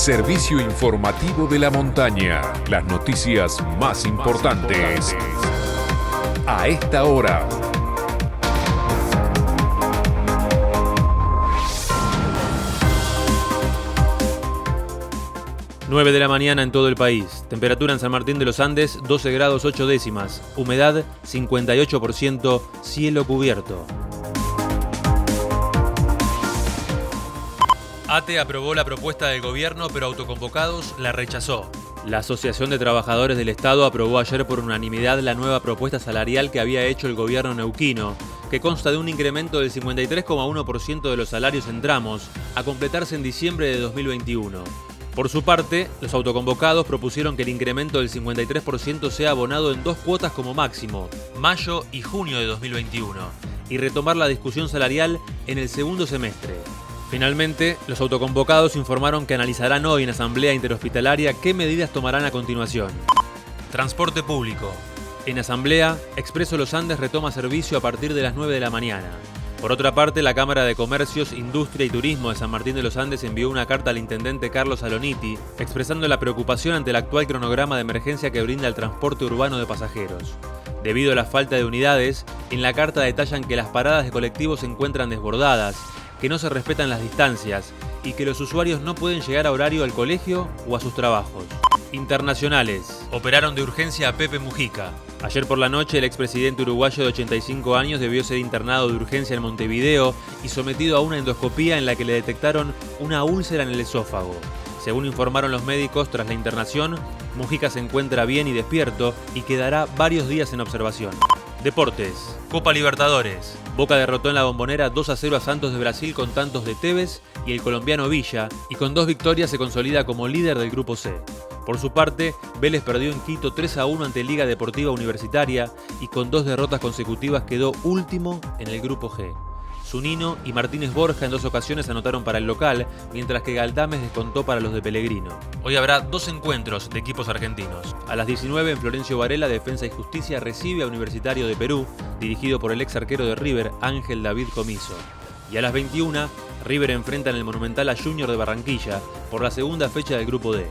Servicio informativo de la montaña. Las noticias más importantes. A esta hora. 9 de la mañana en todo el país. Temperatura en San Martín de los Andes 12 grados 8 décimas. Humedad 58%. Cielo cubierto. ATE aprobó la propuesta del gobierno, pero Autoconvocados la rechazó. La Asociación de Trabajadores del Estado aprobó ayer por unanimidad la nueva propuesta salarial que había hecho el gobierno neuquino, que consta de un incremento del 53,1% de los salarios en tramos, a completarse en diciembre de 2021. Por su parte, los autoconvocados propusieron que el incremento del 53% sea abonado en dos cuotas como máximo, mayo y junio de 2021, y retomar la discusión salarial en el segundo semestre. Finalmente, los autoconvocados informaron que analizarán hoy en Asamblea Interhospitalaria qué medidas tomarán a continuación. Transporte público. En Asamblea, Expreso Los Andes retoma servicio a partir de las 9 de la mañana. Por otra parte, la Cámara de Comercios, Industria y Turismo de San Martín de los Andes envió una carta al intendente Carlos Aloniti expresando la preocupación ante el actual cronograma de emergencia que brinda el transporte urbano de pasajeros. Debido a la falta de unidades, en la carta detallan que las paradas de colectivos se encuentran desbordadas, que no se respetan las distancias y que los usuarios no pueden llegar a horario al colegio o a sus trabajos. Internacionales. Operaron de urgencia a Pepe Mujica. Ayer por la noche, el expresidente uruguayo de 85 años debió ser internado de urgencia en Montevideo y sometido a una endoscopía en la que le detectaron una úlcera en el esófago. Según informaron los médicos, tras la internación, Mujica se encuentra bien y despierto y quedará varios días en observación. Deportes. Copa Libertadores. Boca derrotó en la bombonera 2 a 0 a Santos de Brasil con tantos de Tevez y el colombiano Villa, y con dos victorias se consolida como líder del grupo C. Por su parte, Vélez perdió en Quito 3 a 1 ante Liga Deportiva Universitaria y con dos derrotas consecutivas quedó último en el grupo G. Zunino y Martínez Borja en dos ocasiones anotaron para el local, mientras que Galdames descontó para los de Pellegrino. Hoy habrá dos encuentros de equipos argentinos. A las 19 en Florencio Varela, Defensa y Justicia recibe a Universitario de Perú, dirigido por el ex arquero de River, Ángel David Comiso. Y a las 21, River enfrenta en el Monumental a Junior de Barranquilla por la segunda fecha del Grupo D.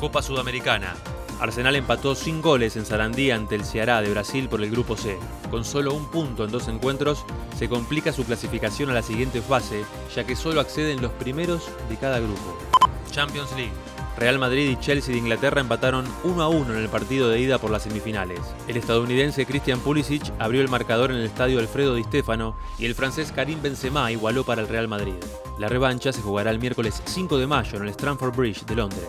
Copa Sudamericana. Arsenal empató sin goles en Sarandí ante el Ceará de Brasil por el Grupo C. Con solo un punto en dos encuentros, se complica su clasificación a la siguiente fase, ya que solo acceden los primeros de cada grupo. Champions League. Real Madrid y Chelsea de Inglaterra empataron 1 a 1 en el partido de ida por las semifinales. El estadounidense Christian Pulisic abrió el marcador en el estadio Alfredo Di Stefano y el francés Karim Benzema igualó para el Real Madrid. La revancha se jugará el miércoles 5 de mayo en el Stamford Bridge de Londres.